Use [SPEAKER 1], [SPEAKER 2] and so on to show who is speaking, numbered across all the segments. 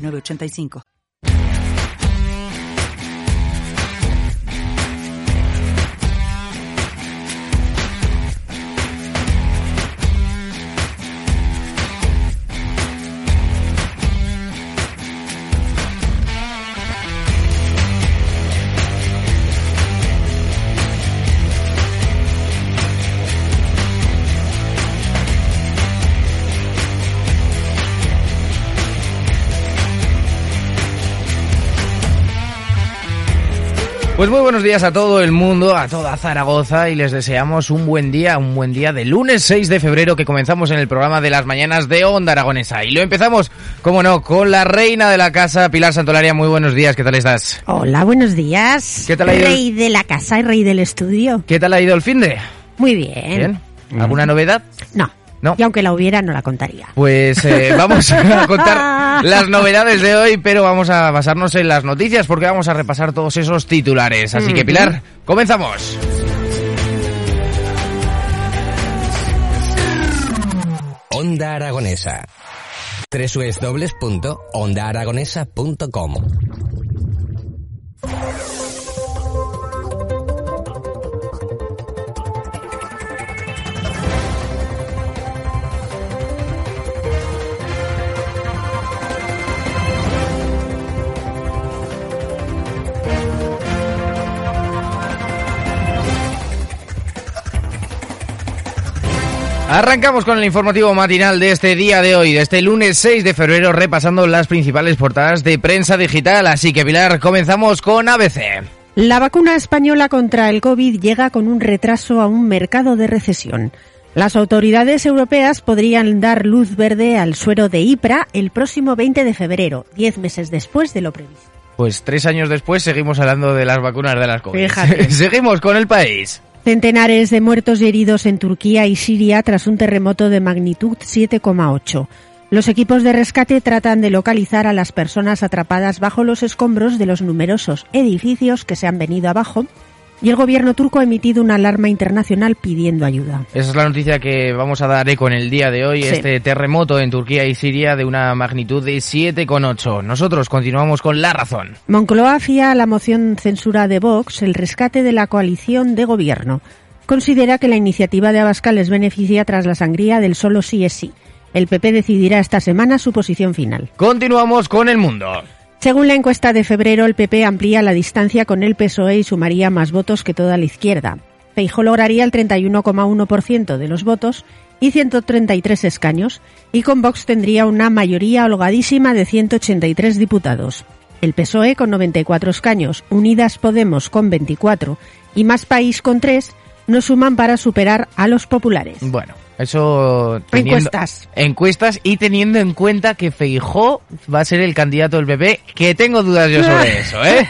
[SPEAKER 1] 985.
[SPEAKER 2] Pues muy buenos días a todo el mundo, a toda Zaragoza y les deseamos un buen día, un buen día de lunes 6 de febrero que comenzamos en el programa de las mañanas de Onda Aragonesa. Y lo empezamos, como no, con la reina de la casa, Pilar Santolaria. Muy buenos días, ¿qué tal estás?
[SPEAKER 3] Hola, buenos días.
[SPEAKER 2] ¿Qué tal ha ido?
[SPEAKER 3] Rey de la casa y rey del estudio.
[SPEAKER 2] ¿Qué tal ha ido el fin de?
[SPEAKER 3] Muy bien.
[SPEAKER 2] Bien. ¿Alguna novedad?
[SPEAKER 3] No.
[SPEAKER 2] No.
[SPEAKER 3] Y aunque la hubiera, no la contaría.
[SPEAKER 2] Pues eh, vamos a contar las novedades de hoy, pero vamos a basarnos en las noticias porque vamos a repasar todos esos titulares. Así que Pilar, comenzamos.
[SPEAKER 4] Onda Aragonesa. www.ondaaragonesa.com
[SPEAKER 2] Arrancamos con el informativo matinal de este día de hoy, de este lunes 6 de febrero, repasando las principales portadas de prensa digital. Así que Pilar, comenzamos con ABC.
[SPEAKER 3] La vacuna española contra el COVID llega con un retraso a un mercado de recesión. Las autoridades europeas podrían dar luz verde al suero de IPRA el próximo 20 de febrero, diez meses después de lo previsto.
[SPEAKER 2] Pues tres años después seguimos hablando de las vacunas de las COVID.
[SPEAKER 3] Fíjate.
[SPEAKER 2] seguimos con el país.
[SPEAKER 3] Centenares de muertos y heridos en Turquía y Siria tras un terremoto de magnitud 7,8. Los equipos de rescate tratan de localizar a las personas atrapadas bajo los escombros de los numerosos edificios que se han venido abajo y el gobierno turco ha emitido una alarma internacional pidiendo ayuda.
[SPEAKER 2] Esa es la noticia que vamos a dar eco en el día de hoy,
[SPEAKER 3] Sí.
[SPEAKER 2] este terremoto en Turquía y Siria de una magnitud de 7,8. Nosotros continuamos con la razón.
[SPEAKER 3] Moncloa fía a la moción censura de Vox el rescate de la coalición de gobierno. Considera que la iniciativa de Abascal les beneficia tras la sangría del solo sí es sí. El PP decidirá esta semana su posición final.
[SPEAKER 2] Continuamos con el mundo.
[SPEAKER 3] Según la encuesta de febrero, el PP amplía la distancia con el PSOE y sumaría más votos que toda la izquierda. Feijóo lograría el 31,1% de los votos y 133 escaños, y con Vox tendría una mayoría holgadísima de 183 diputados. El PSOE con 94 escaños, Unidas Podemos con 24 y Más País con 3 no suman para superar a los populares.
[SPEAKER 2] Bueno, eso...
[SPEAKER 3] Encuestas.
[SPEAKER 2] Encuestas y teniendo en cuenta que Feijó va a ser el candidato del PP, que tengo dudas yo sobre eso, ¿eh?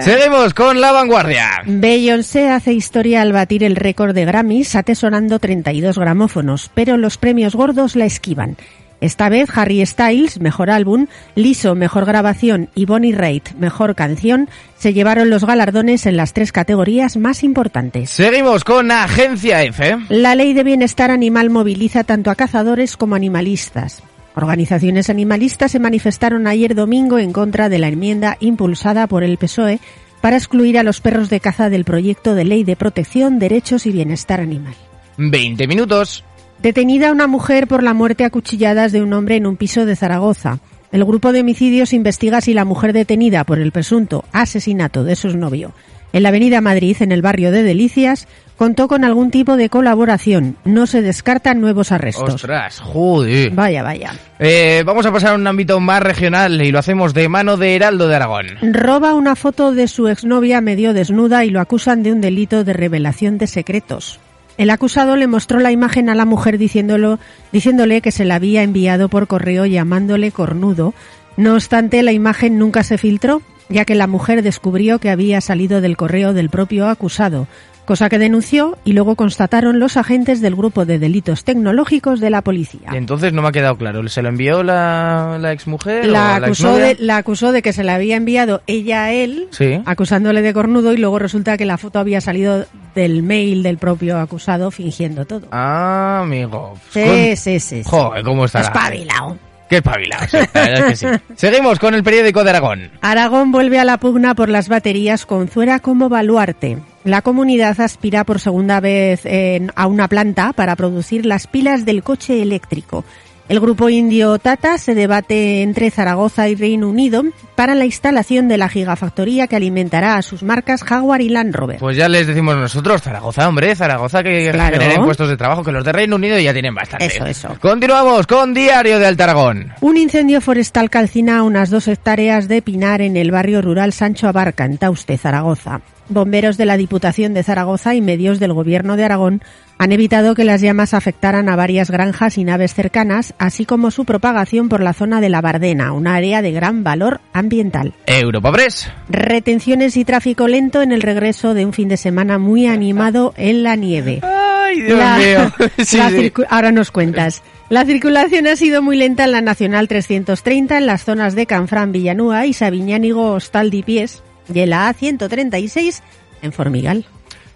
[SPEAKER 2] Seguimos con la vanguardia.
[SPEAKER 3] Beyoncé hace historia al batir el récord de Grammys atesorando 32 gramófonos, pero los premios gordos la esquivan. Esta vez Harry Styles, mejor álbum, Liso, mejor grabación y Bonnie Raitt, mejor canción, se llevaron los galardones en las tres categorías más importantes.
[SPEAKER 2] Seguimos con Agencia F.
[SPEAKER 3] La ley de bienestar animal moviliza tanto a cazadores como animalistas. Organizaciones animalistas se manifestaron ayer domingo en contra de la enmienda impulsada por el PSOE para excluir a los perros de caza del proyecto de ley de protección, derechos y bienestar animal.
[SPEAKER 2] 20 minutos.
[SPEAKER 3] Detenida una mujer por la muerte a cuchilladas de un hombre en un piso de Zaragoza. El grupo de homicidios investiga si la mujer detenida por el presunto asesinato de su novio en la Avenida Madrid, en el barrio de Delicias, contó con algún tipo de colaboración. No se descartan nuevos arrestos.
[SPEAKER 2] Ostras, joder.
[SPEAKER 3] Vaya, vaya.
[SPEAKER 2] Eh, vamos a pasar a un ámbito más regional y lo hacemos de mano de Heraldo de Aragón.
[SPEAKER 3] Roba una foto de su exnovia medio desnuda y lo acusan de un delito de revelación de secretos. El acusado le mostró la imagen a la mujer diciéndole que se la había enviado por correo llamándole cornudo, No obstante, la imagen nunca se filtró, ya que la mujer descubrió que había salido del correo del propio acusado, cosa que denunció y luego constataron los agentes del grupo de delitos tecnológicos de la policía.
[SPEAKER 2] Y entonces no me ha quedado claro. ¿Se lo envió la, la exmujer?
[SPEAKER 3] La
[SPEAKER 2] o
[SPEAKER 3] acusó, de, la acusó de que se la había enviado ella a él,
[SPEAKER 2] Sí.
[SPEAKER 3] acusándole de cornudo, y luego resulta que la foto había salido del mail del propio acusado fingiendo todo.
[SPEAKER 2] Ah, amigo.
[SPEAKER 3] Sí, sí, sí. sí.
[SPEAKER 2] Joder, ¿cómo está?
[SPEAKER 3] Espabilao.
[SPEAKER 2] Qué es que sí. Seguimos con el periódico de Aragón.
[SPEAKER 3] Aragón vuelve a la pugna por las baterías con Zuera como baluarte. La comunidad aspira por segunda vez en- a una planta para producir las pilas del coche eléctrico. El grupo indio Tata se debate entre Zaragoza y Reino Unido para la instalación de la gigafactoría que alimentará a sus marcas Jaguar y Land Rover.
[SPEAKER 2] Pues ya les decimos nosotros, Zaragoza, hombre, Zaragoza que
[SPEAKER 3] Claro.
[SPEAKER 2] generen puestos de trabajo, que los de Reino Unido ya tienen bastante.
[SPEAKER 3] Eso, eso.
[SPEAKER 2] Continuamos con Diario de Alta Aragón.
[SPEAKER 3] Un incendio forestal calcina unas dos hectáreas de pinar en el barrio rural Sancho Abarca, en Tauste, Zaragoza. Bomberos de la Diputación de Zaragoza y medios del Gobierno de Aragón han evitado que las llamas afectaran a varias granjas y naves cercanas, así como su propagación por la zona de la Bardena, un área de gran valor ambiental.
[SPEAKER 2] Europa Press.
[SPEAKER 3] Retenciones y tráfico lento en el regreso de un fin de semana muy animado en la nieve.
[SPEAKER 2] Ay, Dios
[SPEAKER 3] La-
[SPEAKER 2] mío. Sí, sí.
[SPEAKER 3] Ahora nos cuentas. La circulación ha sido muy lenta en la Nacional 330 en las zonas de Canfrán, Villanúa y Sabiñánigo, Hostal Pies y en la A136 en Formigal.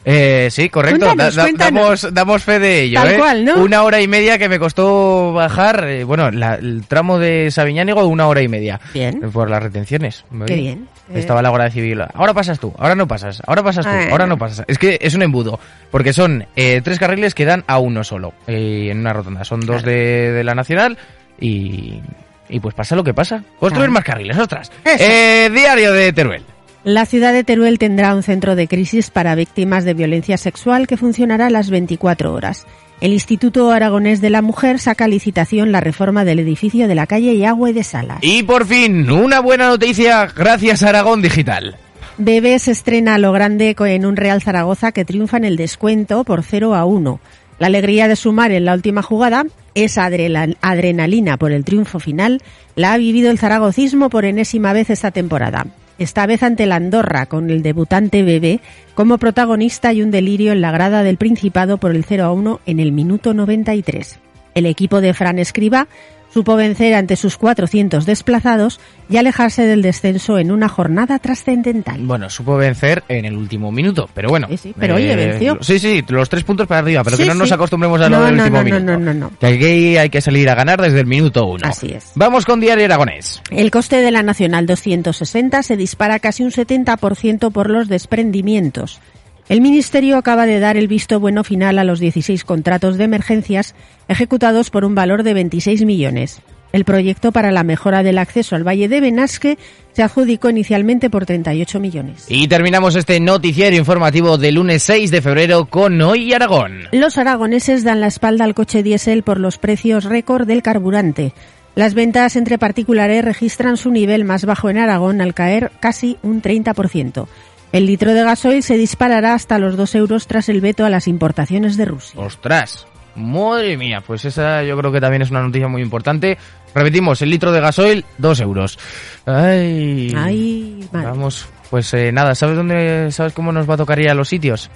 [SPEAKER 2] Eh, sí, correcto.
[SPEAKER 3] Cuéntanos,
[SPEAKER 2] Da- da-
[SPEAKER 3] cuéntanos.
[SPEAKER 2] damos, damos fe de ello.
[SPEAKER 3] Tal
[SPEAKER 2] ¿eh?
[SPEAKER 3] cual, ¿no?
[SPEAKER 2] Una hora y media que me costó bajar. eh, bueno, la- el tramo de Sabiñánigo, una hora y media.
[SPEAKER 3] Bien.
[SPEAKER 2] Eh, Por las retenciones.
[SPEAKER 3] Qué bien.
[SPEAKER 2] Estaba la Guardia Civil. Ahora pasas tú, ahora no pasas, ahora pasas tú,
[SPEAKER 3] Ah.
[SPEAKER 2] ahora no pasas. Es que es un embudo. Porque son eh, tres carriles que dan a uno solo. en una rotonda. Son dos de, de la Nacional y. Y pues pasa lo que pasa. Construir más carriles, ostras. Eh, diario de Teruel.
[SPEAKER 3] La ciudad de Teruel tendrá un centro de crisis para víctimas de violencia sexual que funcionará las 24 horas. El Instituto Aragonés de la Mujer saca a licitación la reforma del edificio de la calle Yagüe de Salas.
[SPEAKER 2] Y por fin, una buena noticia gracias a Aragón Digital.
[SPEAKER 3] Bebé se estrena a lo grande en un Real Zaragoza que triunfa en el descuento por 0 a 1. La alegría de sumar en la última jugada, esa adrenalina por el triunfo final, la ha vivido el zaragocismo por enésima vez esta temporada. Esta vez ante la Andorra, con el debutante Bebé como protagonista y un delirio en la grada del Principado por el 0 a 1 en el minuto 93. El equipo de Fran Escriba supo vencer ante sus 400 desplazados y alejarse del descenso en una jornada trascendental.
[SPEAKER 2] Bueno, supo vencer en el último minuto, pero bueno. eh,
[SPEAKER 3] Sí, sí, pero oye, venció.
[SPEAKER 2] Sí, sí, los tres puntos para arriba, pero
[SPEAKER 3] Sí,
[SPEAKER 2] que no nos
[SPEAKER 3] sí.
[SPEAKER 2] acostumbremos a lo
[SPEAKER 3] No,
[SPEAKER 2] del
[SPEAKER 3] no,
[SPEAKER 2] último
[SPEAKER 3] no,
[SPEAKER 2] minuto.
[SPEAKER 3] no, no, no.
[SPEAKER 2] Que aquí hay que salir a ganar desde el minuto uno.
[SPEAKER 3] Así es.
[SPEAKER 2] Vamos con Diario Aragonés.
[SPEAKER 3] El coste de la Nacional 260 se dispara casi un 70% por los desprendimientos. El Ministerio acaba de dar el visto bueno final a los 16 contratos de emergencias ejecutados por un valor de 26 millones. El proyecto para la mejora del acceso al Valle de Benasque se adjudicó inicialmente por 38 millones.
[SPEAKER 2] Y terminamos este noticiario informativo del lunes 6 de febrero con Hoy Aragón.
[SPEAKER 3] Los aragoneses dan la espalda al coche diésel por los precios récord del carburante. Las ventas entre particulares registran su nivel más bajo en Aragón al caer casi un 30%. El litro de gasoil se disparará hasta los 2 euros tras el veto a las importaciones de Rusia.
[SPEAKER 2] Ostras, madre mía, pues esa yo creo que también es una noticia muy importante. Repetimos, el litro de gasoil, 2 euros. Ay,
[SPEAKER 3] Ay, madre.
[SPEAKER 2] Vamos, pues eh, nada, ¿sabes dónde, sabes cómo nos va a tocar ir a los sitios?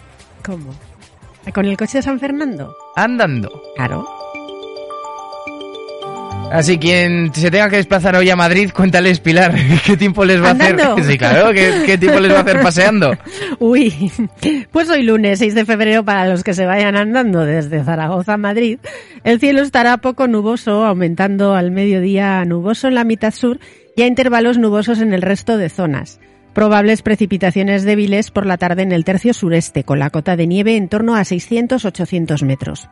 [SPEAKER 3] ¿Cómo? ¿Con el coche de San Fernando?
[SPEAKER 2] Andando.
[SPEAKER 3] Claro.
[SPEAKER 2] Así quien se tenga que desplazar hoy a Madrid, cuéntales, Pilar, qué tiempo les va a hacer. Sí, claro, ¿qué, qué tiempo les va a hacer paseando.
[SPEAKER 3] Uy, pues hoy lunes 6 de febrero para los que se vayan andando desde Zaragoza a Madrid, el cielo estará poco nuboso, aumentando al mediodía nuboso en la mitad sur y a intervalos nubosos en el resto de zonas. Probables precipitaciones débiles por la tarde en el tercio sureste, con la cota de nieve en torno a 600-800 metros.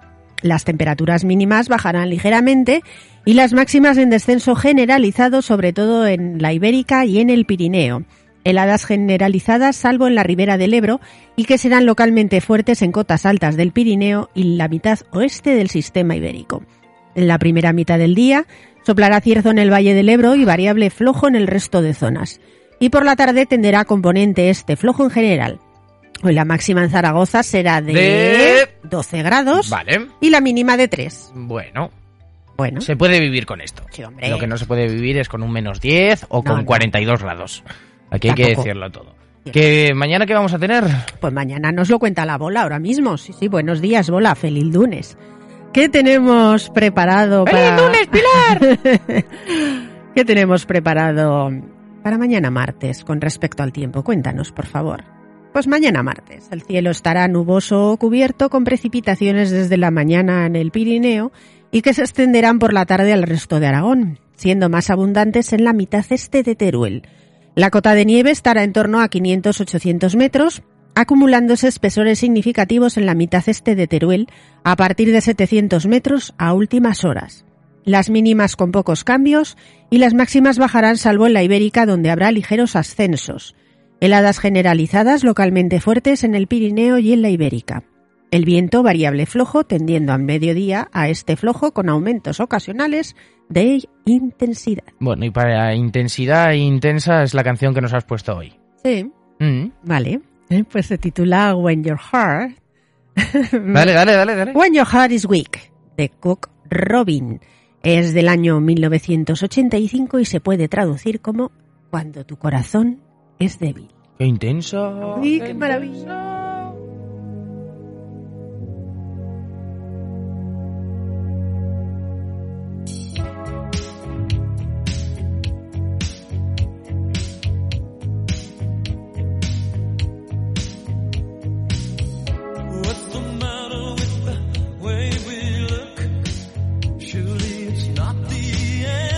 [SPEAKER 3] Las temperaturas mínimas bajarán ligeramente y las máximas en descenso generalizado, sobre todo en la Ibérica y en el Pirineo. Heladas generalizadas, salvo en la ribera del Ebro, y que serán localmente fuertes en cotas altas del Pirineo y la mitad oeste del sistema ibérico. En la primera mitad del día soplará cierzo en el Valle del Ebro y variable flojo en el resto de zonas. Y por la tarde tenderá componente este flojo en general. Hoy la máxima en Zaragoza será de,
[SPEAKER 2] De-
[SPEAKER 3] 12 grados
[SPEAKER 2] Vale,
[SPEAKER 3] y la mínima de 3.
[SPEAKER 2] bueno.
[SPEAKER 3] Bueno.
[SPEAKER 2] Se puede vivir con esto.
[SPEAKER 3] Sí, hombre.
[SPEAKER 2] Lo que no se puede vivir es con un menos 10 o
[SPEAKER 3] No,
[SPEAKER 2] con
[SPEAKER 3] no.
[SPEAKER 2] 42 grados. Aquí hay que decirlo todo. ¿Que mañana qué vamos a tener?
[SPEAKER 3] Pues mañana nos lo cuenta la bola ahora mismo. Sí, sí, buenos días, bola. Feliz lunes. ¿Qué tenemos preparado para...
[SPEAKER 2] lunes, Pilar!
[SPEAKER 3] ¿Qué tenemos preparado para mañana martes con respecto al tiempo? Cuéntanos, por favor. Pues mañana martes el cielo estará nuboso o cubierto con precipitaciones desde la mañana en el Pirineo y que se extenderán por la tarde al resto de Aragón, siendo más abundantes en la mitad este de Teruel. La cota de nieve estará en torno a 500-800 metros, acumulándose espesores significativos en la mitad este de Teruel a partir de 700 metros a últimas horas. Las mínimas con pocos cambios y las máximas bajarán salvo en la Ibérica donde habrá ligeros ascensos. Heladas generalizadas localmente fuertes en el Pirineo y en la Ibérica. El viento variable flojo tendiendo al mediodía a este flojo con aumentos ocasionales de intensidad.
[SPEAKER 2] Bueno, y para intensidad intensa es la canción que nos has puesto hoy.
[SPEAKER 3] Sí,
[SPEAKER 2] Mm.
[SPEAKER 3] vale. Eh, Pues se titula When Your Heart
[SPEAKER 2] Dale, dale, dale, dale.
[SPEAKER 3] When Your Heart is Weak, de Cook Robin. Es del año 1985 y se puede traducir como Cuando tu corazón es débil.
[SPEAKER 2] ¡Qué intenso!
[SPEAKER 3] way qué maravilla!
[SPEAKER 5] Surely it's not the end.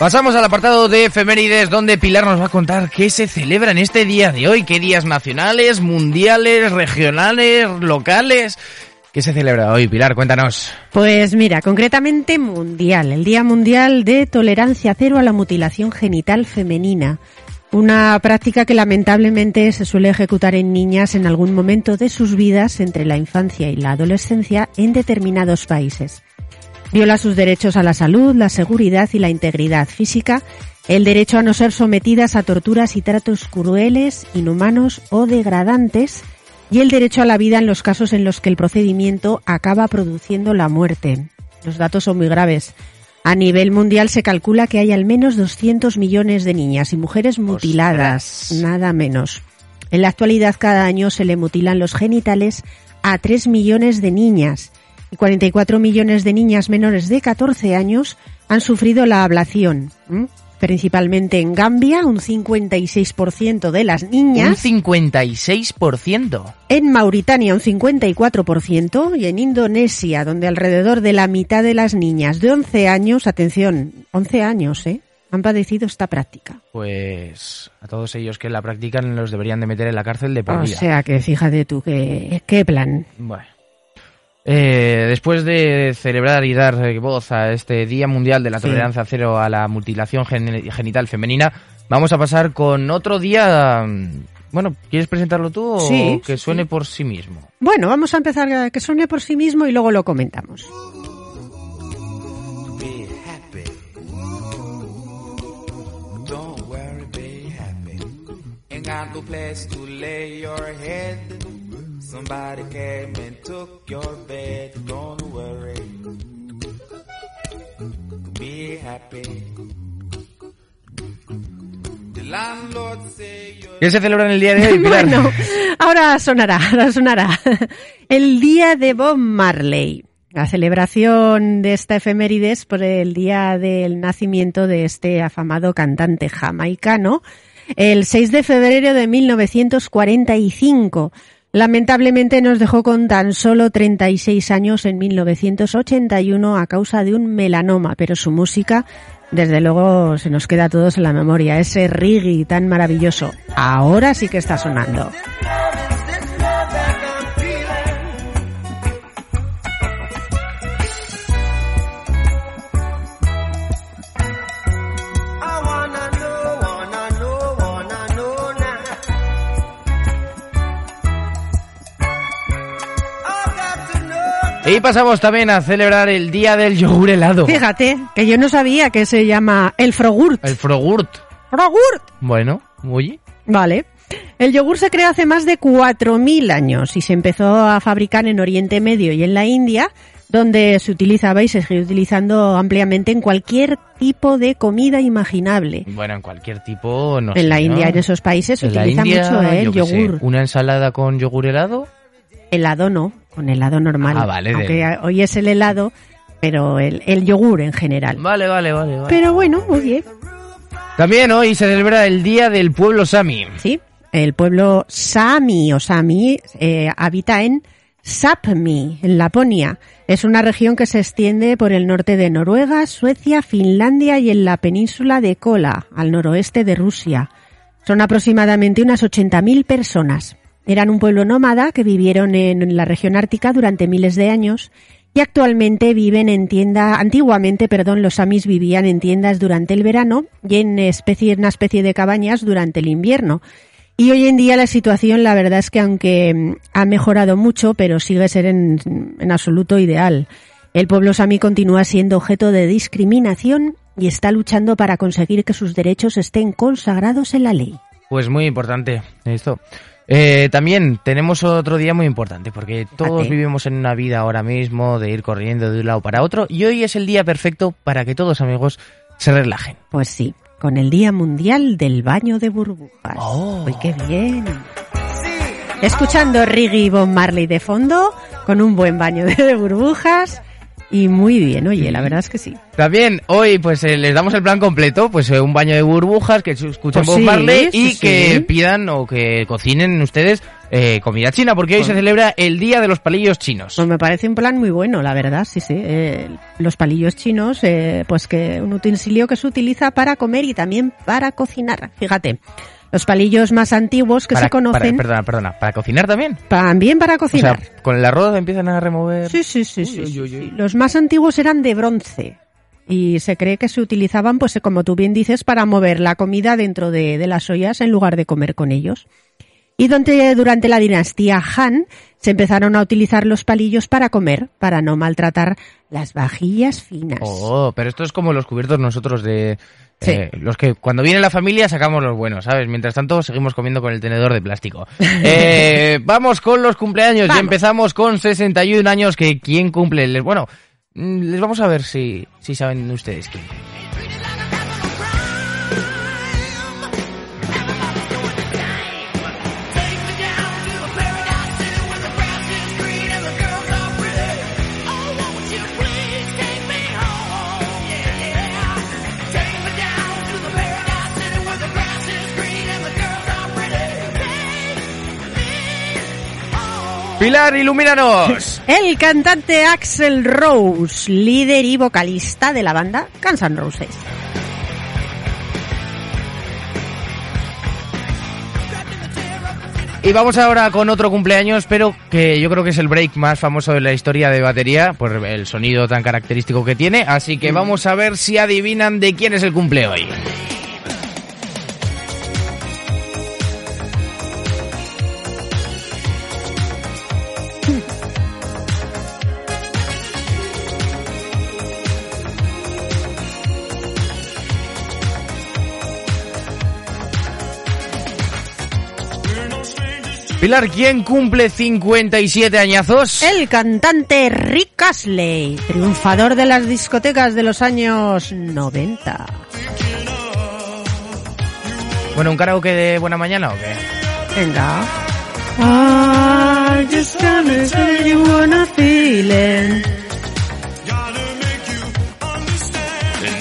[SPEAKER 2] Pasamos al apartado de efemérides donde Pilar nos va a contar qué se celebra en este día de hoy, qué días nacionales, mundiales, regionales, locales. ¿Qué se celebra hoy, Pilar? Cuéntanos.
[SPEAKER 3] Pues mira, concretamente mundial, el Día Mundial de Tolerancia Cero a la Mutilación Genital Femenina. Una práctica que lamentablemente se suele ejecutar en niñas en algún momento de sus vidas entre la infancia y la adolescencia en determinados países. Viola sus derechos a la salud, la seguridad y la integridad física, el derecho a no ser sometidas a torturas y tratos crueles, inhumanos o degradantes, y el derecho a la vida en los casos en los que el procedimiento acaba produciendo la muerte. Los datos son muy graves. A nivel mundial se calcula que hay al menos 200 millones de niñas y mujeres mutiladas, nada menos. En la actualidad cada año se le mutilan los genitales a 3 millones de niñas y 44 millones de niñas menores de 14 años han sufrido la ablación. Principalmente en Gambia, un 56% de las
[SPEAKER 2] Un
[SPEAKER 3] niñas.
[SPEAKER 2] 56%.
[SPEAKER 3] En Mauritania un 54% y en Indonesia, donde alrededor de la mitad de las niñas de 11 años, atención, 11 años, ¿eh? Han padecido esta práctica.
[SPEAKER 2] Pues a todos ellos que la practican los deberían de meter en la cárcel de por
[SPEAKER 3] O
[SPEAKER 2] vida.
[SPEAKER 3] sea que fíjate tú qué, qué plan.
[SPEAKER 2] Bueno. Eh, después de celebrar y dar eh, voz a este Día Mundial de la
[SPEAKER 3] Sí.
[SPEAKER 2] Tolerancia Cero a la Mutilación Gen- Genital Femenina, vamos a pasar con otro día... mm, Bueno, ¿quieres presentarlo tú o
[SPEAKER 3] Sí,
[SPEAKER 2] que suene
[SPEAKER 3] sí.
[SPEAKER 2] por sí mismo?
[SPEAKER 3] Bueno, vamos a empezar a que suene por sí mismo y luego lo comentamos.
[SPEAKER 5] Be happy. Somebody came and took your bed. Don't worry. Be happy.
[SPEAKER 2] ¿Qué se celebra en el día de hoy, Pilar?
[SPEAKER 3] Bueno, ahora sonará, ahora sonará. El día de Bob Marley. La celebración de esta efemérides por el día del nacimiento de este afamado cantante jamaicano, el 6 de febrero de 1945. Lamentablemente nos dejó con tan solo 36 años en 1981 a causa de un melanoma, pero su música, desde luego, se nos queda a todos en la memoria. Ese reggae tan maravilloso. Ahora sí que está sonando.
[SPEAKER 2] Y pasamos también a celebrar el Día del Yogur Helado.
[SPEAKER 3] Fíjate, que yo no sabía que se llama el frogurt.
[SPEAKER 2] El Frogurt.
[SPEAKER 3] Frogurt.
[SPEAKER 2] Bueno, oye.
[SPEAKER 3] Vale. El yogur se creó hace más de 4.000 años y se empezó a fabricar en Oriente Medio y en la India, donde se utilizaba y se sigue utilizando ampliamente en cualquier tipo de comida imaginable.
[SPEAKER 2] Bueno, en cualquier tipo, no
[SPEAKER 3] en
[SPEAKER 2] sé,
[SPEAKER 3] la
[SPEAKER 2] ¿no?
[SPEAKER 3] India, en esos países, se utiliza
[SPEAKER 2] India,
[SPEAKER 3] mucho ¿eh? el
[SPEAKER 2] sé,
[SPEAKER 3] yogur.
[SPEAKER 2] una ensalada con yogur helado.
[SPEAKER 3] Helado no, con helado normal.
[SPEAKER 2] Ah, vale,
[SPEAKER 3] Aunque
[SPEAKER 2] del-
[SPEAKER 3] hoy es el helado, pero el, el yogur en general.
[SPEAKER 2] Vale, vale, vale, vale.
[SPEAKER 3] Pero bueno, oye,
[SPEAKER 2] También hoy se celebra el Día del Pueblo Sami.
[SPEAKER 3] Sí, el pueblo Sami o Sami eh, habita en Sápmi, en Laponia. Es una región que se extiende por el norte de Noruega, Suecia, Finlandia y en la península de Kola, al noroeste de Rusia. Son aproximadamente unas 80.000 personas. Eran un pueblo nómada que vivieron en la región ártica durante miles de años y actualmente viven en tienda, antiguamente, perdón, los samis vivían en tiendas durante el verano y en una especie de cabañas durante el invierno. Y hoy en día la situación, la verdad es que aunque mm, ha mejorado mucho, pero sigue ser en, en absoluto ideal. El pueblo sami continúa siendo objeto de discriminación y está luchando para conseguir que sus derechos estén consagrados en la ley.
[SPEAKER 2] Pues muy importante esto. Eh, también tenemos otro día muy importante porque todos
[SPEAKER 3] Fíjate.
[SPEAKER 2] vivimos en una vida ahora mismo de ir corriendo de un lado para otro y hoy es el día perfecto para que todos amigos se relajen.
[SPEAKER 3] Pues sí, con el Día Mundial del Baño de Burbujas.
[SPEAKER 2] Oh.
[SPEAKER 3] ¡Uy, qué bien! Escuchando Riggy y Bob Marley de fondo, con un buen baño de burbujas Y muy bien, oye, la verdad es que sí.
[SPEAKER 2] También hoy pues eh, les damos el plan completo, pues eh, un baño de burbujas, que escuchen
[SPEAKER 3] Pues sí,
[SPEAKER 2] y
[SPEAKER 3] sí,
[SPEAKER 2] que pidan o que cocinen ustedes eh, comida china, porque hoy se celebra el Día de los Palillos Chinos.
[SPEAKER 3] Pues me parece un plan muy bueno, la verdad, sí, sí. Eh, los palillos chinos, eh, pues que un utensilio que se utiliza para comer y también para cocinar. Fíjate, los palillos más antiguos que
[SPEAKER 2] Para-
[SPEAKER 3] se conocen,
[SPEAKER 2] para- perdona, perdona, ¿para cocinar también?
[SPEAKER 3] también para
[SPEAKER 2] O sea,
[SPEAKER 3] cocinar.
[SPEAKER 2] con el arroz empiezan a remover...
[SPEAKER 3] Sí, sí, sí,
[SPEAKER 2] Uy,
[SPEAKER 3] sí,
[SPEAKER 2] uy,
[SPEAKER 3] sí,
[SPEAKER 2] uy,
[SPEAKER 3] sí.
[SPEAKER 2] uy.
[SPEAKER 3] Los más antiguos eran de bronce y se cree que se utilizaban, pues como tú bien dices, para mover la comida dentro de, de las ollas en lugar de comer con ellos. Y donde, durante la dinastía Han se empezaron a utilizar los palillos para comer, para no maltratar las vajillas finas.
[SPEAKER 2] Oh, pero esto es como los cubiertos nosotros de...
[SPEAKER 3] Sí.
[SPEAKER 2] eh, los que cuando viene la familia sacamos los buenos, ¿sabes? Mientras tanto seguimos comiendo con el tenedor de plástico. Eh, vamos con los cumpleaños y empezamos con 61 años que quién cumple. Les, bueno, mm, les vamos a ver si, si saben ustedes quién. Pilar, ilumínanos.
[SPEAKER 3] El cantante Axel Rose, líder y vocalista de la banda Guns N' Roses.
[SPEAKER 2] Y vamos ahora con otro cumpleaños, pero que yo creo que es el break más famoso de la historia de batería, por el sonido tan característico que tiene. Así que vamos a ver si adivinan de quién es el cumple hoy. Pilar, ¿quién cumple 57 añazos?
[SPEAKER 3] El cantante Rick Astley, triunfador de las discotecas de los años 90.
[SPEAKER 2] Bueno, ¿un karaoke de buena mañana o qué?
[SPEAKER 3] Venga. I just wanna you wanna feeling.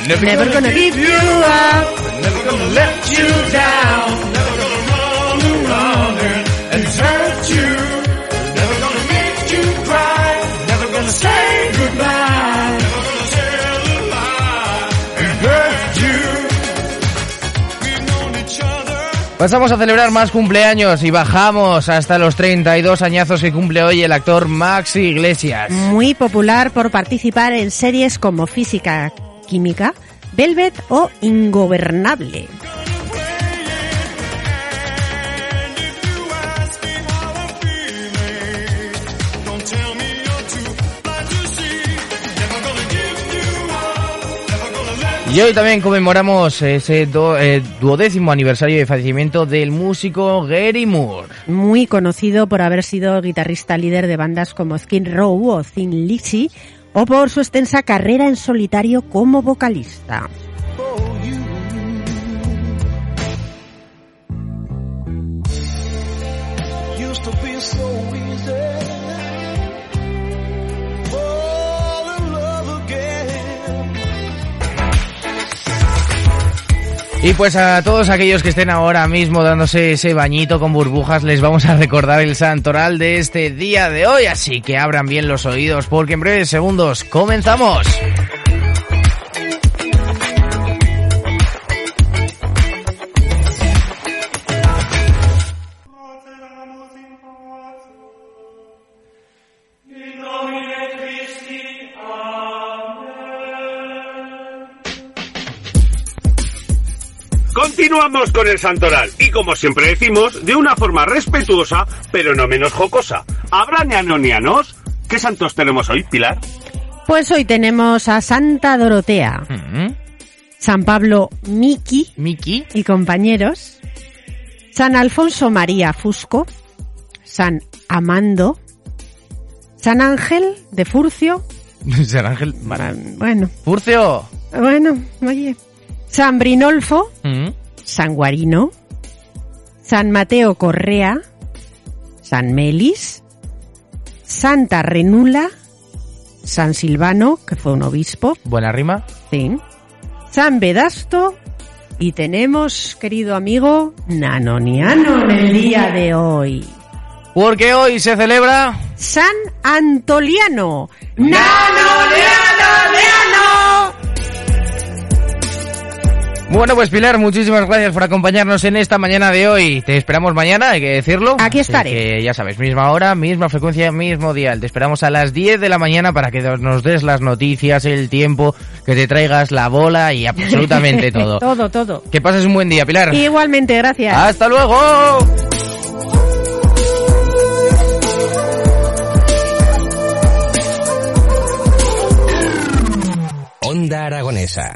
[SPEAKER 3] Never gonna give you up.
[SPEAKER 2] Never gonna let you down. Pasamos a celebrar más cumpleaños y bajamos hasta los 32 añazos que cumple hoy el actor Maxi Iglesias.
[SPEAKER 3] Muy popular por participar en series como Física Química, Velvet o Ingobernable.
[SPEAKER 2] Y hoy también conmemoramos ese eh, duodécimo aniversario de fallecimiento del músico Gary Moore.
[SPEAKER 3] Muy conocido por haber sido guitarrista líder de bandas como Skin Row o Thin Lizzy, o por su extensa carrera en solitario como vocalista.
[SPEAKER 2] Y pues a todos aquellos que estén ahora mismo dándose ese bañito con burbujas, les vamos a recordar el santoral de este día de hoy. Así que abran bien los oídos porque en breves segundos comenzamos.
[SPEAKER 6] Continuamos con el santoral y como siempre decimos, de una forma respetuosa, pero no menos jocosa. ¿Habrá ñanonianos? ¿Qué santos tenemos hoy, Pilar?
[SPEAKER 3] Pues hoy tenemos a Santa Dorotea,
[SPEAKER 2] Mm,
[SPEAKER 3] San Pablo Miki
[SPEAKER 2] Miki.
[SPEAKER 3] y compañeros, San Alfonso María Fusco, San Amando, San Ángel de Furcio,
[SPEAKER 2] San Ángel.
[SPEAKER 3] bueno,
[SPEAKER 2] Furcio.
[SPEAKER 3] bueno, oye, San Brinolfo,
[SPEAKER 2] Mm,
[SPEAKER 3] Guarino, San Mateo Correa, San Melis, Santa Renula, San Silvano, que fue un obispo,
[SPEAKER 2] Buena rima.
[SPEAKER 3] sí. San Vedasto y tenemos, querido amigo, Nanoniano en el día de hoy.
[SPEAKER 2] Porque hoy se celebra...
[SPEAKER 3] San Antoliano. ¡Nanoniano!
[SPEAKER 2] Bueno, pues Pilar, muchísimas gracias por acompañarnos en esta mañana de hoy. Te esperamos mañana, hay que decirlo.
[SPEAKER 3] Aquí estaré.
[SPEAKER 2] que ya sabes, misma hora, misma frecuencia, mismo dial. Te esperamos a las 10 de la mañana para que nos des las noticias, el tiempo, que te traigas la bola y absolutamente todo.
[SPEAKER 3] todo, todo.
[SPEAKER 2] Que pases un buen día, Pilar.
[SPEAKER 3] Igualmente, gracias.
[SPEAKER 2] ¡Hasta luego!
[SPEAKER 4] Onda Aragonesa.